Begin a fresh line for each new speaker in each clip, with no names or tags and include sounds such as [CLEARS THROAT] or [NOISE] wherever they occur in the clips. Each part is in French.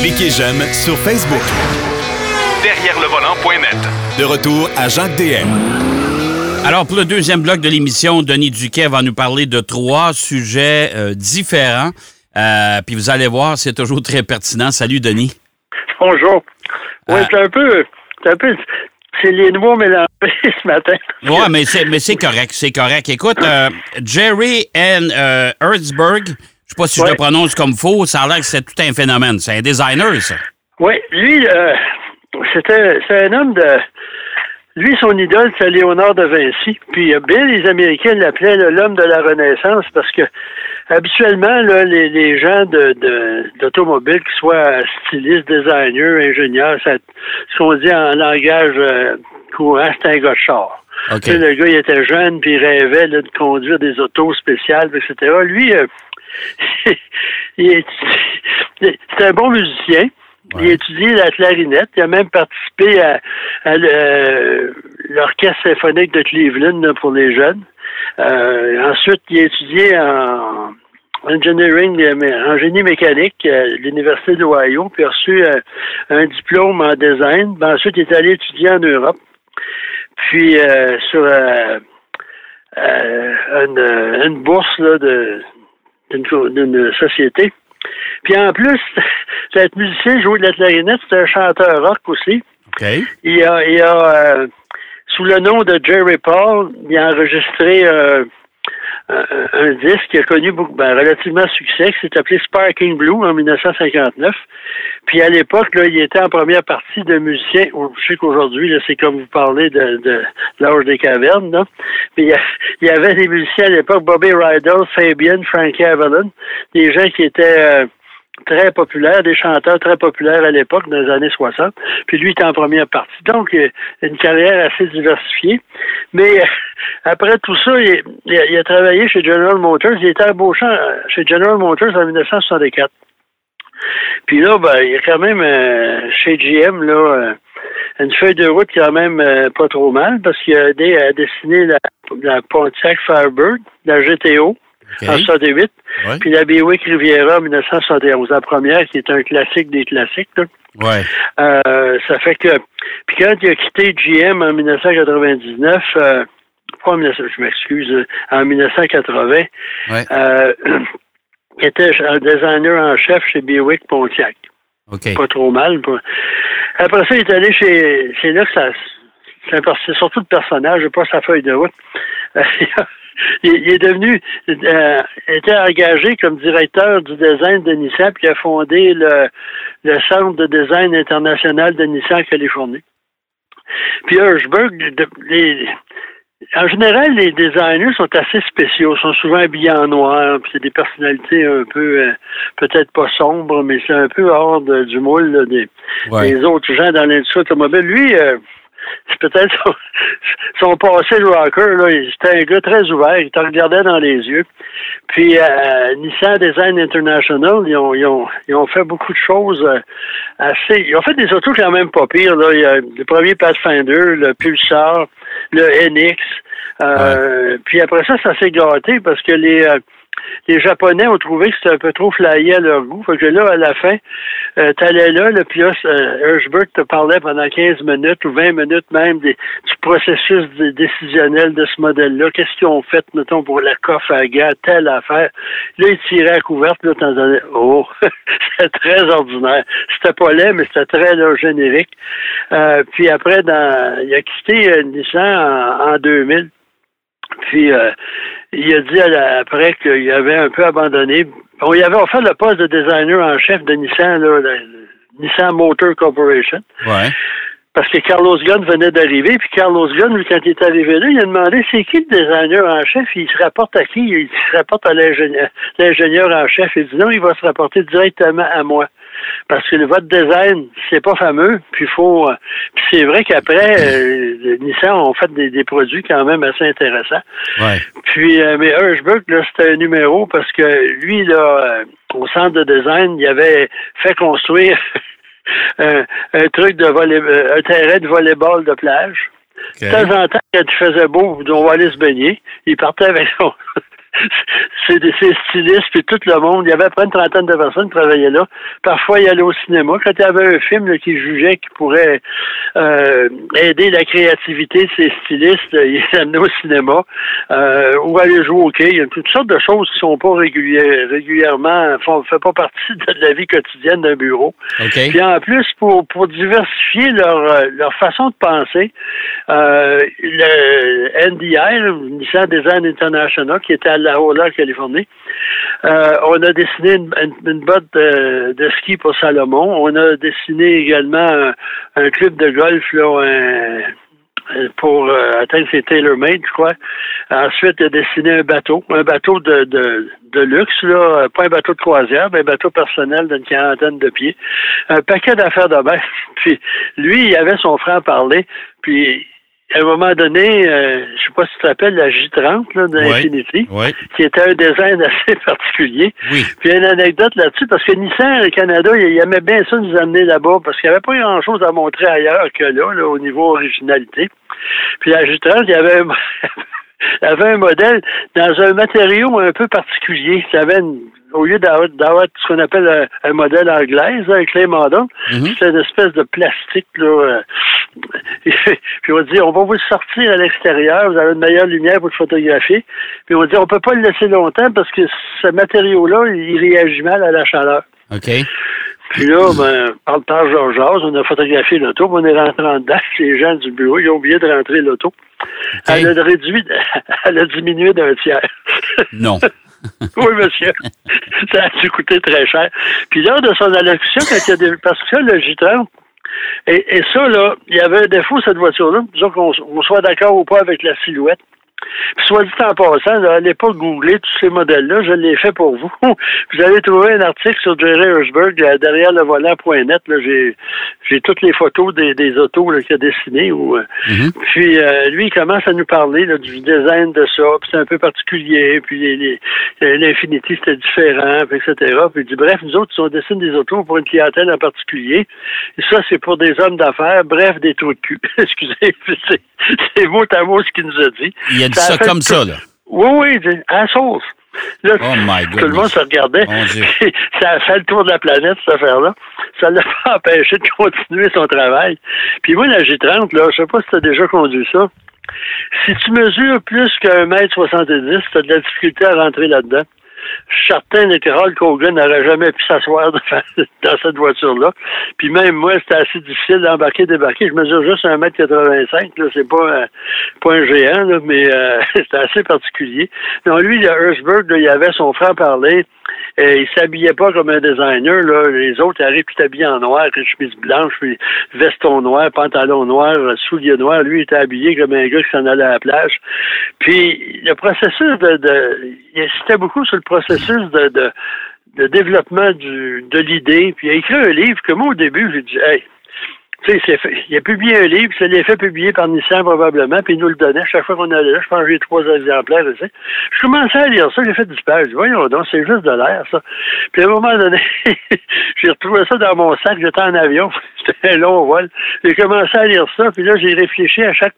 Cliquez j'aime sur Facebook.
Derrière le volant.net.
De retour à Jacques DM.
Alors, pour le deuxième bloc de l'émission, Denis Duquet va nous parler de trois sujets euh, différents. Euh, puis vous allez voir, c'est toujours très pertinent. Salut, Denis.
Bonjour. Oui,
Euh,
c'est un peu. C'est un peu. C'est les noix mélangés [LAUGHS] ce matin.
Ouais, mais c'est, mais c'est correct, c'est correct. Écoute, euh, Jerry N. euh, Hertzberg, je sais pas si je le prononce comme faux, ça a l'air que c'est tout un phénomène. C'est un designer, ça.
Oui, lui, euh, c'était c'est un homme de. Lui, son idole, c'est Léonard de Vinci. Puis euh, bien, les Américains l'appelaient l'homme de la Renaissance parce que habituellement, là, les, les gens de, de, d'automobile, qu'ils soient stylistes, designers, ingénieurs, ça, ce qu'on dit en langage euh, courant, c'est un gars de char.
OK.
Tu sais, le gars, il était jeune, puis il rêvait là, de conduire des autos spéciales, etc. Lui, euh, c'est un bon musicien. Il a étudié la clarinette. Il a même participé à, à le- l'orchestre symphonique de Cleveland là, pour les jeunes. Euh, ensuite, il a étudié en engineering, euh, en génie mécanique à l'Université d'Ohio, puis a reçu euh, un diplôme en design. Ben, ensuite, il est allé étudier en Europe. Puis euh, sur euh, euh, une, une bourse là, de, d'une, société. Puis en plus, [LAUGHS] c'est être musicien, jouer de la clarinette, c'est un chanteur rock aussi. Il a, il a euh, sous le nom de Jerry Paul, il a enregistré euh, un, disque qui a connu beaucoup, ben, relativement succès, qui s'est appelé Sparking Blue en 1959. Puis à l'époque, là, il était en première partie de musicien. Je sais qu'aujourd'hui, c'est comme vous parlez de, de l'âge des cavernes, là. Mais il y, avait des musiciens à l'époque, Bobby Rydell, Fabian, Frankie Avalon, des gens qui étaient euh, très populaires, des chanteurs très populaires à l'époque, dans les années 60. Puis lui était en première partie. Donc, une carrière assez diversifiée. Mais [LAUGHS] après tout ça, il, a, il a travaillé chez General Motors. Il était embauché chez General Motors en 1964. Puis là, ben, il y a quand même euh, chez GM là, euh, une feuille de route quand même euh, pas trop mal parce qu'il a aidé à dessiner la Pontiac Firebird, la GTO
OK.
en 68,
Ouais.
puis la Buick Riviera en 1971, la première qui est un classique des classiques. Là.
Ouais.
Euh, ça fait que. Puis quand il a quitté GM en 1999, euh, pas en 1900, je m'excuse, euh, en 1980,
Ouais.
euh, il [CLEARS THROAT] était un designer en chef chez Buick Pontiac. Pas trop mal. pas- Après ça, il est allé chez. C'est là que ça. C'est surtout le personnage, pas sa feuille de route. [LAUGHS] il, il est devenu. Euh, était engagé comme directeur du design de Nissan, puis il a fondé le, le Centre de design international de Nissan en Californie. Puis Hirschberg, les- en général, les designers sont assez spéciaux, sont souvent habillés en noir, puis c'est des personnalités un peu, euh, peut-être pas sombres, mais c'est un peu hors de- du moule là, des,
Ouais.
des autres gens dans l'industrie automobile. Lui, euh, peut-être son, passé de rocker, là, c'était un gars très ouvert, il te regardait dans les yeux. Puis euh, Nissan Design International, ils ont, ils, ont, ils ont fait beaucoup de choses euh, assez. Ils ont fait des autos quand même pas pires. Là. Il y a le premier Pathfinder, le Pulsar, le NX. Euh, Puis après ça, ça s'est gâté parce que les, euh, les Japonais ont trouvé que c'était un peu trop flyé à leur goût. Fait que là, à la fin, euh, t'allais là, le puis là, Hirschberg te parlait pendant 15 minutes ou 20 minutes même du processus dé- décisionnel de ce modèle-là. Qu'est-ce qu'ils ont fait, mettons, pour la coffre à gars, telle affaire? Là, ils tiraient à couverte, là, t'en donnais, oh, [LAUGHS] c'était très ordinaire. C'était pas laid, mais c'était très là, générique. Euh, puis après, dans, il a quitté euh, Nissan en, en 2000. Puis euh, il a dit la- après qu'il avait un peu abandonné. On y avait offert le poste de designer en chef de Nissan, là, la- Nissan Motor Corporation.
Ouais.
Parce que Carlos Ghosn venait d'arriver, puis Carlos Ghosn, lui, quand il est arrivé là, il a demandé c'est qui le designer en chef, il se rapporte à qui? Il se rapporte à l'ingénieur l'ingénieur en chef. Il dit non, il va se rapporter directement à moi. Parce que le votre design, c'est pas fameux, puis faut. euh, puis c'est vrai qu'après, euh, Nissan ont fait des, des produits quand même assez intéressants.
Ouais.
Puis, euh, mais Hirschberg, là, c'était un numéro parce que lui, là, au centre de design, il avait fait construire [LAUGHS] un, un truc de volley, un terrain de volleyball de plage. De temps en temps, quand il faisait beau, on va aller se baigner. Il partait avec son, [LAUGHS] c'est des ces stylistes, puis tout le monde. Il y avait à peu près une trentaine de personnes qui travaillaient là. Parfois, il allait au cinéma. Quand il y avait un film qui jugeait qui pourrait euh, aider la créativité de ces stylistes, [LAUGHS] il amenait au cinéma euh, ou aller jouer au hockey. Il y a toutes sortes de choses qui sont pas régulières, régulièrement, font, fait pas partie de la vie quotidienne d'un bureau. Puis en plus, pour, pour diversifier leur, leur façon de penser, euh, le NDI, Nissan Design International, qui était à La Jolla, Californie, euh, on a dessiné une, botte de, ski pour Salomon. On a dessiné également un, club de golf là, pour euh, atteindre ses tailor-made, je crois. Ensuite, il a dessiné un bateau, un bateau de, luxe, là, pas un bateau de croisière, mais un bateau personnel d'une quarantaine de pieds. Un paquet d'affaires de bain. [LAUGHS] Puis lui, il avait son frère parler, puis à un moment donné, euh, je sais pas si tu te rappelles la J30 d'Infinity, qui était un design [LAUGHS] assez particulier. Oui. Puis une anecdote là-dessus, parce que Nissan Canada, il, aimait bien ça nous amener là-bas, parce qu'il n'y avait pas grand-chose à montrer ailleurs que là, là, au niveau originalité. Puis la J30, il y avait un, [LAUGHS] il y avait un modèle dans un matériau un peu particulier. Ça avait une au lieu d'avoir ce qu'on appelle un, modèle anglais, un clé mandat, mm-hmm. c'est une espèce de plastique. Là, euh, [LAUGHS] puis on va dire, on va vous le sortir à l'extérieur, vous avez une meilleure lumière pour le photographier. Puis on va dire, on peut pas le laisser longtemps parce que ce matériau-là, il réagit mal à la chaleur.
OK.
Puis là, ben, par le Georges, on a photographié l'auto, on est rentré en dedans. [LAUGHS] Les gens du bureau, ils ont oublié de rentrer l'auto. Elle a réduit, [LAUGHS] elle a diminué d'un tiers.
Non. [LAUGHS]
oui, monsieur. Ça a dû coûter très cher. Puis lors de son allocution, quand il y a parce que le J30, et, et, ça, là, il y avait un défaut, cette voiture-là. Disons qu'on soit d'accord ou pas avec la silhouette. Puis soit dit en passant, n'allez pas googler tous ces modèles-là, je l'ai fait pour vous. [LAUGHS] vous allez trouver un article sur Jerry Hirschberg derrière le volant.net. J'ai, toutes les photos des, des autos qu'il a dessinées. Euh, mm-hmm. Puis euh, lui, il commence à nous parler du design de ça, puis c'est un peu particulier, puis l'Infinity, c'était différent, puis etc. Puis il dit, bref, nous autres, on dessine des autos pour une clientèle en particulier. Et ça, c'est pour des hommes d'affaires, bref, des trous de cul. [LAUGHS] Excusez, [LAUGHS] c'est, mot à mot ce qu'il nous a dit
dit ça, comme ça, là.
Oui, oui, à sauce.
Là, oh my
tout le monde se regardait. [LAUGHS] ça a fait le tour de la planète, cette affaire-là. Ça ne l'a pas [LAUGHS] empêché de continuer son travail. Puis moi, la G30, là, je sais pas si tu as déjà conduit ça. Si tu mesures plus qu'un mètre 70, tu as de la difficulté à rentrer là-dedans certain que Hulk Hogan n'aurait jamais pu s'asseoir [LAUGHS] dans cette voiture-là. Puis même moi, c'était assez difficile d'embarquer, débarquer. Je mesure juste 1m85, là, c'est pas, pas un géant, là, mais euh, [LAUGHS] c'était assez particulier. Donc lui, le Herzberg, il avait son franc-parler. Et il s'habillait pas comme un designer. Là. Les autres arrivent tout habillés en noir, chemise blanche, puis veston noir, pantalon noir, souliers noirs. Lui, il était habillé comme un gars qui s'en allait à la plage. Puis le processus de, de il insistait beaucoup sur le processus de, de, de développement du, de l'idée. Puis il a écrit un livre que moi, au début, j'ai dit, hey, tu sais, il a publié un livre, ça l'est fait publier par Nissan probablement, puis il nous le donnait chaque fois qu'on allait là. Je pense que j'ai trois exemplaires, tu sais. Je commençais à lire ça, j'ai fait. Je dis, voyons donc, c'est juste de l'air, ça. Puis à un moment donné, [LAUGHS] j'ai retrouvé ça dans mon sac, j'étais en avion, [LAUGHS] c'était un long vol. J'ai commencé à lire ça, puis là, j'ai réfléchi à chaque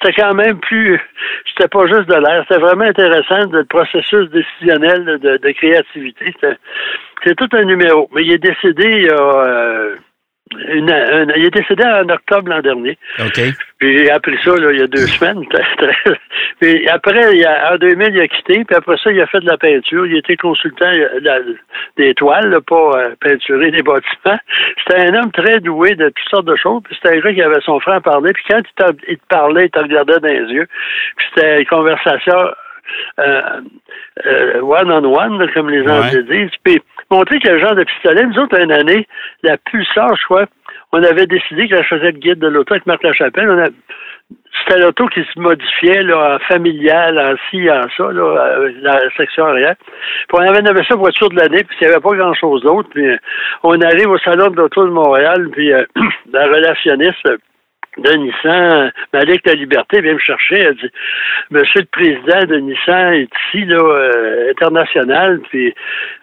c'était quand même plus, c'était pas juste de l'air, c'était vraiment intéressant, le processus décisionnel de, créativité. C'est tout un numéro. Mais il est décédé a, euh, il est décédé en octobre l'an dernier.
OK.
Puis j'ai appris ça il y a deux semaines. [LAUGHS] puis après, il a, en 2000, il a quitté. Puis après ça, il a fait de la peinture. Il était consultant euh, des toiles, pas euh, peinturer des bâtiments. C'était un homme très doué de toutes sortes de choses. Puis c'était un gars qui avait son frère parler. Puis quand il, te parlait, il te regardait dans les yeux. Puis c'était une conversation euh, one on one, comme les Anglais disent. Puis montrer que le genre de pistolet, nous autres, une année, la puissance, je crois, on avait décidé que faisais le guide de l'auto avec Marc Lachapelle. C'était l'auto qui se modifiait là, en familial, en ci, en ça, là, la section arrière. Puis on avait nommé ça voiture de l'année, puis il n'y avait pas grand-chose d'autre. Puis on arrive au salon de l'auto de Montréal, puis euh, [CLEARS THROAT] la relationniste de Nissan, Malik La Liberté vient me chercher. Elle dit Monsieur le président de Nissan est ici, là, euh, international, puis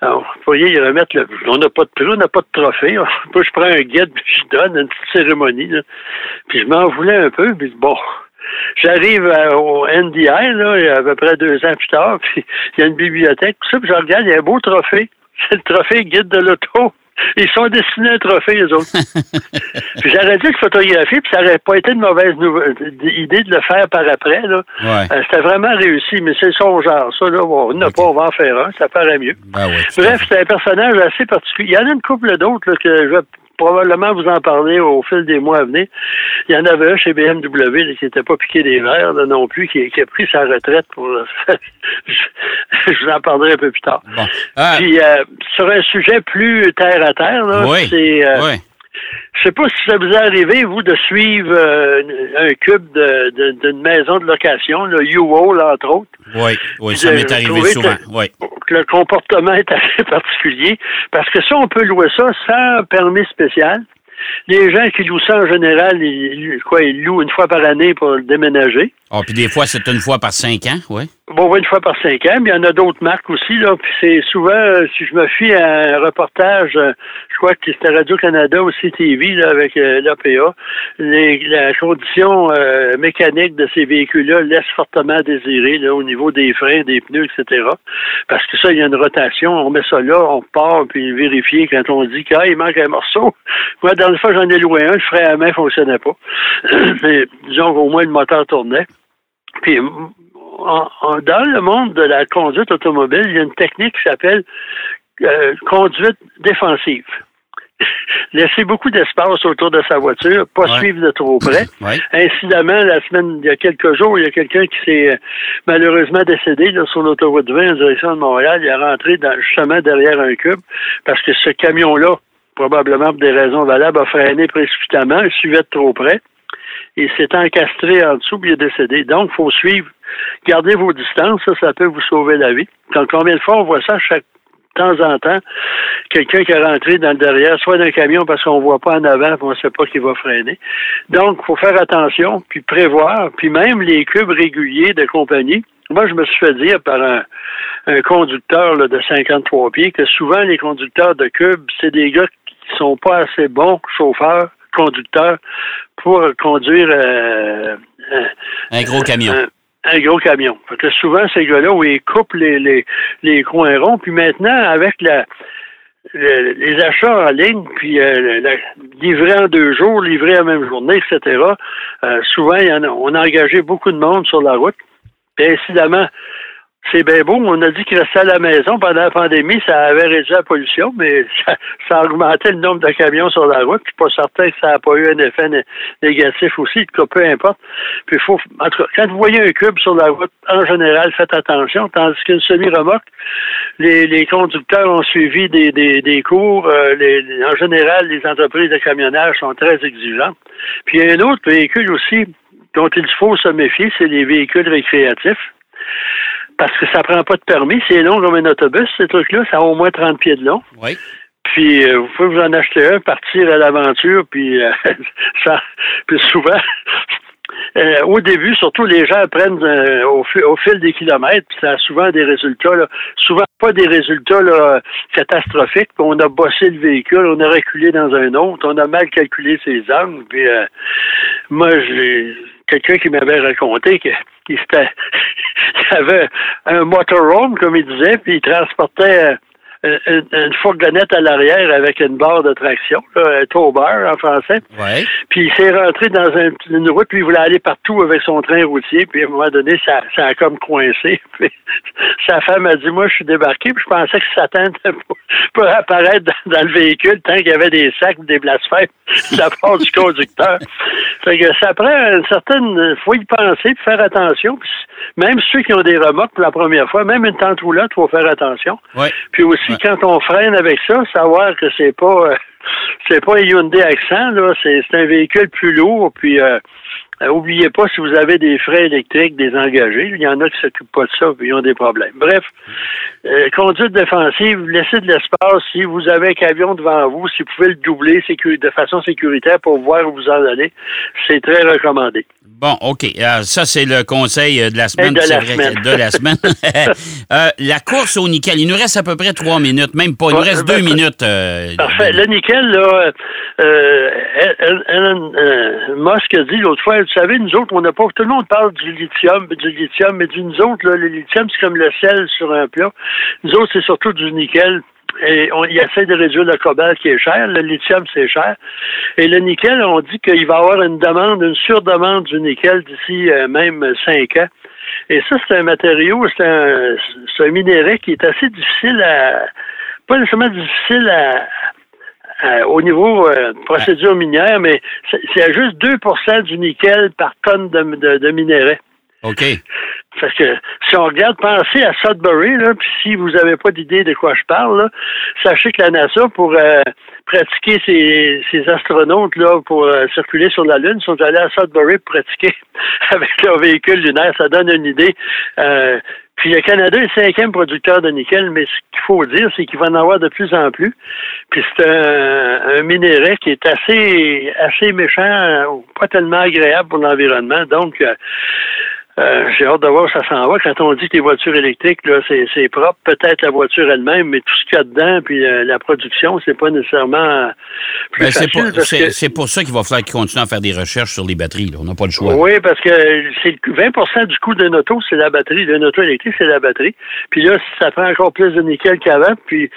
vous voyez, il remettre le. On n'a pas de prix, on n'a pas de trophée. Puis [LAUGHS] je prends un guide, puis je donne une petite cérémonie. Là. Puis je m'en voulais un peu, puis bon. j'arrive au NDI, là, à peu près deux ans plus tard, [LAUGHS] puis il y a une bibliothèque, tout ça, puis je regarde, il y a un beau trophée. [LAUGHS] C'est le trophée guide de l'auto. Ils sont destinés à un trophée, les autres. [LAUGHS] puis j'aurais dû le photographier, puis ça n'aurait pas été une mauvaise idée de le faire par après, là.
Ouais.
Euh, C'était vraiment réussi, mais c'est son genre, ça, là. On n'a
Ok.
pas, on va en faire un, ça paraît mieux.
Ben
Bref, c'est un personnage assez particulier. Il y en a une couple d'autres là, que je vais probablement vous en parler au fil des mois à venir. Il y en avait un chez BMW là, qui n'était pas piqué des verres là, non plus, qui, qui a pris sa retraite pour... [LAUGHS] je, je vous en parlerai un peu plus tard.
Bon. Ah,
Puis, euh, sur un sujet plus terre à terre, là,
oui.
c'est... euh,
oui.
Je sais pas si ça vous est arrivé, vous, de suivre euh, un cube de- de- d'une maison de location, le U-Haul, entre autres.
Oui, oui, ça m'est arrivé souvent.
que-
Oui.
que le comportement est assez [LAUGHS] particulier, parce que ça, on peut louer ça sans permis spécial. Les gens qui louent ça en général, ils, quoi, ils louent une fois par année pour le déménager.
Ah, puis des fois, c'est une fois par cinq ans, oui.
Bon, une fois par cinq ans, mais il y en a d'autres marques aussi, là. Puis c'est souvent, euh, si je me fie à un reportage, euh, je crois que c'était Radio-Canada ou CTV, là, avec euh, l'APA, la condition mécanique de ces véhicules-là laisse fortement désirer, là, au niveau des freins, des pneus, etc. Parce que ça, il y a une rotation, on met ça là, on part, puis vérifier quand on dit qu'il il manque un morceau. Moi, la dernière fois, j'en ai loué un, le frein à main fonctionnait pas. [CLEARS THROAT] mais disons qu'au moins, le moteur tournait. Puis, en- en- dans le monde de la conduite automobile, il y a une technique qui s'appelle euh, conduite défensive. [LAUGHS] Laisser beaucoup d'espace autour de sa voiture, pas
Ouais.
suivre de trop près. [LAUGHS] Incidemment, la semaine, il y a quelques jours, il y a quelqu'un qui s'est euh, malheureusement décédé là, sur l'autoroute 20 en direction de Montréal. Il est rentré dans, justement derrière un cube parce que ce camion-là, probablement pour des raisons valables, a freiné précipitamment, il suivait de trop près. Il s'est encastré en dessous, puis il est décédé. Donc, il faut suivre. Gardez vos distances, ça, ça peut vous sauver la vie. Quand combien de fois on voit ça chaque de temps en temps, quelqu'un qui est rentré dans le derrière, soit d'un camion parce qu'on voit pas en avant, puis on ne sait pas qu'il va freiner. Donc, il faut faire attention, puis prévoir, puis même les cubes réguliers de compagnie. Moi, je me suis fait dire par un, un conducteur là, de 53 pieds que souvent les conducteurs de cubes, c'est des gars qui sont pas assez bons chauffeurs, conducteurs, pour conduire euh, un-
Un gros camion.
un, un gros camion. Fait que souvent, ces gars-là, où ils coupent les, les, les coins ronds, puis maintenant, avec la, le- les achats en ligne, puis euh, la, livré en deux jours, livré la même journée, etc., euh, souvent, on a engagé beaucoup de monde sur la route. Puis, incidemment, c'est bien beau, on a dit qu'il restait à la maison pendant la pandémie, ça avait réduit la pollution, mais [LAUGHS] ça, ça a augmenté le nombre de camions sur la route. Je suis pas certain que ça n'a pas eu un effet né- négatif aussi, en tout cas, peu importe. Puis faut, en tout cas, quand vous voyez un cube sur la route, en général, faites attention, tandis qu'une semi-remorque, les, les conducteurs ont suivi des, des, des cours. euh, les- en général, les entreprises de camionnage sont très exigeantes. Puis il y a un autre véhicule aussi dont il faut se méfier, c'est les véhicules récréatifs parce que ça prend pas de permis. C'est long comme un autobus, ces trucs-là. Ça a au moins 30 pieds de long.
Oui.
Puis euh, vous pouvez vous en acheter un, partir à l'aventure, puis euh, [LAUGHS] ça, puis souvent, [LAUGHS] euh, au début, surtout les gens apprennent euh, au, fi- au fil des kilomètres, puis ça a souvent des résultats, là, souvent pas des résultats là, catastrophiques. puis on a bossé le véhicule, on a reculé dans un autre, on a mal calculé ses angles, puis euh, moi, j'ai quelqu'un qui m'avait raconté que [LAUGHS] il s'était- [LAUGHS] il avait un motorhome, comme il disait, puis il transportait euh, une, une fourgonnette à l'arrière avec une barre de traction, là, un tow bar en français. Puis il s'est rentré dans un- une route, puis il voulait aller partout avec son train routier, puis à un moment donné, ça, ça a comme coincé. [LAUGHS] Puis sa femme a dit, moi, je suis débarqué, puis je pensais que Satan pour, pour apparaître dans, dans le véhicule tant qu'il y avait des sacs, des blasphèmes de la part du conducteur. [LAUGHS] Fait que ça prend une certaine... faut y penser, puis faire attention. Puis même ceux qui ont des remorques pour la première fois, même une tente roulante, faut faire attention. Puis aussi,
Ouais.
quand on freine avec ça, savoir que c'est pas euh, c'est pas un Hyundai Accent, là, c'est c'est un véhicule plus lourd, puis euh, oubliez pas si vous avez des freins électriques désengagés, il y en a qui s'occupent pas de ça, puis ils ont des problèmes. Bref, euh, conduite défensive, laissez de l'espace si vous avez un camion devant vous, si vous pouvez le doubler de façon sécuritaire pour voir où vous en allez, c'est très recommandé.
Bon, OK. Euh, ça, c'est le conseil euh, de la semaine.
de la semaine.
de la semaine. Euh, la course au nickel, il nous reste à peu près trois minutes, même pas. Il nous reste
ben,
deux minutes. euh,
Parfait. Le nickel, là, euh, Elon euh, Musk a dit l'autre fois, savez, nous autres, on n'a pas, tout le monde parle du lithium, du lithium, mais du, nous autres, le lithium, c'est comme le sel sur un plat. Nous autres, c'est surtout du nickel. Et on y essaie de réduire le cobalt qui est cher. Le lithium, c'est cher. Et le nickel, on dit qu'il va y avoir une demande, une surdemande du nickel d'ici euh, même cinq ans. Et ça, c'est un matériau, c'est un, un qui est assez difficile à, pas nécessairement difficile à, au niveau euh, procédure minière, mais c'est à juste 2% du nickel par tonne de, de, de minerai.
OK.
Parce que si on regarde, pensez à Sudbury, là, puis si vous n'avez pas d'idée de quoi je parle, là, sachez que la NASA, pour euh, pratiquer ses, ses, astronautes là, pour euh, circuler sur la Lune, sont allés à Sudbury pour pratiquer [LAUGHS] avec leur véhicule lunaire. Ça donne une idée. Euh, puis le Canada est le cinquième producteur de nickel, mais ce qu'il faut dire, c'est qu'il va en avoir de plus en plus. Puis c'est un, un qui est assez assez méchant, pas tellement agréable pour l'environnement. Donc euh, j'ai hâte de voir où ça s'en va. Quand on dit que les voitures électriques, là, c'est, propre, peut-être la voiture elle-même, mais tout ce qu'il y a dedans, puis euh, la production, c'est pas nécessairement plus
ben. C'est pour, ça qu'il va falloir qu'ils continuent à faire des recherches sur les batteries. On n'a pas le choix.
Oui, parce que c'est 20% du coût d'un auto, c'est la batterie. D'un auto électrique, c'est la batterie. Puis là, ça prend encore plus de nickel qu'avant, puis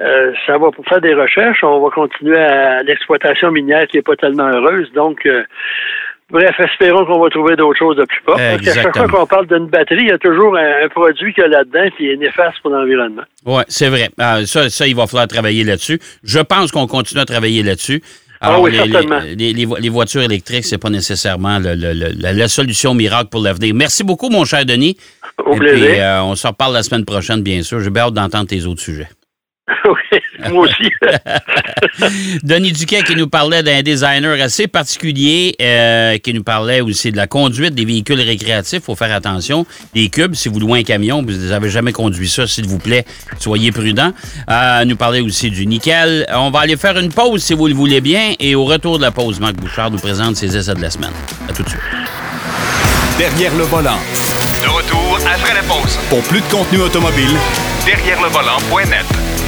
euh, ça va pour faire des recherches. On va continuer à l'exploitation minière qui n'est pas tellement heureuse. Donc, Bref, espérons qu'on va trouver d'autres choses de plus pas. Parce qu'à chaque fois qu'on parle d'une batterie, il y a toujours un, produit qu'il y a là-dedans qui est néfaste pour l'environnement.
Oui, c'est vrai. Ah, ça, ça, il va falloir travailler là-dessus. Je pense qu'on continue à travailler là-dessus.
Ah Alors, oui, les, certainement.
Les, les, voitures électriques, c'est pas nécessairement le, la, solution miracle pour l'avenir. Merci beaucoup, mon cher Denis.
Au plaisir.
Puis, euh, on se reparle la semaine prochaine, bien sûr. J'ai bien hâte d'entendre tes autres sujets. [LAUGHS]
oui, [LAUGHS] moi aussi. [LAUGHS]
Denis Duquet qui nous parlait d'un designer assez particulier, euh, qui nous parlait aussi de la conduite des véhicules récréatifs. Il faut faire attention. Les cubes, si vous louez un camion, vous n'avez jamais conduit ça, s'il vous plaît, soyez prudent. Euh, nous parlait aussi du nickel. On va aller faire une pause, si vous le voulez bien. Et au retour de la pause, Marc Bouchard nous présente ses essais de la semaine. À tout de suite.
Derrière le volant.
De retour après la pause.
Pour plus de contenu automobile,
derrière le volant.net.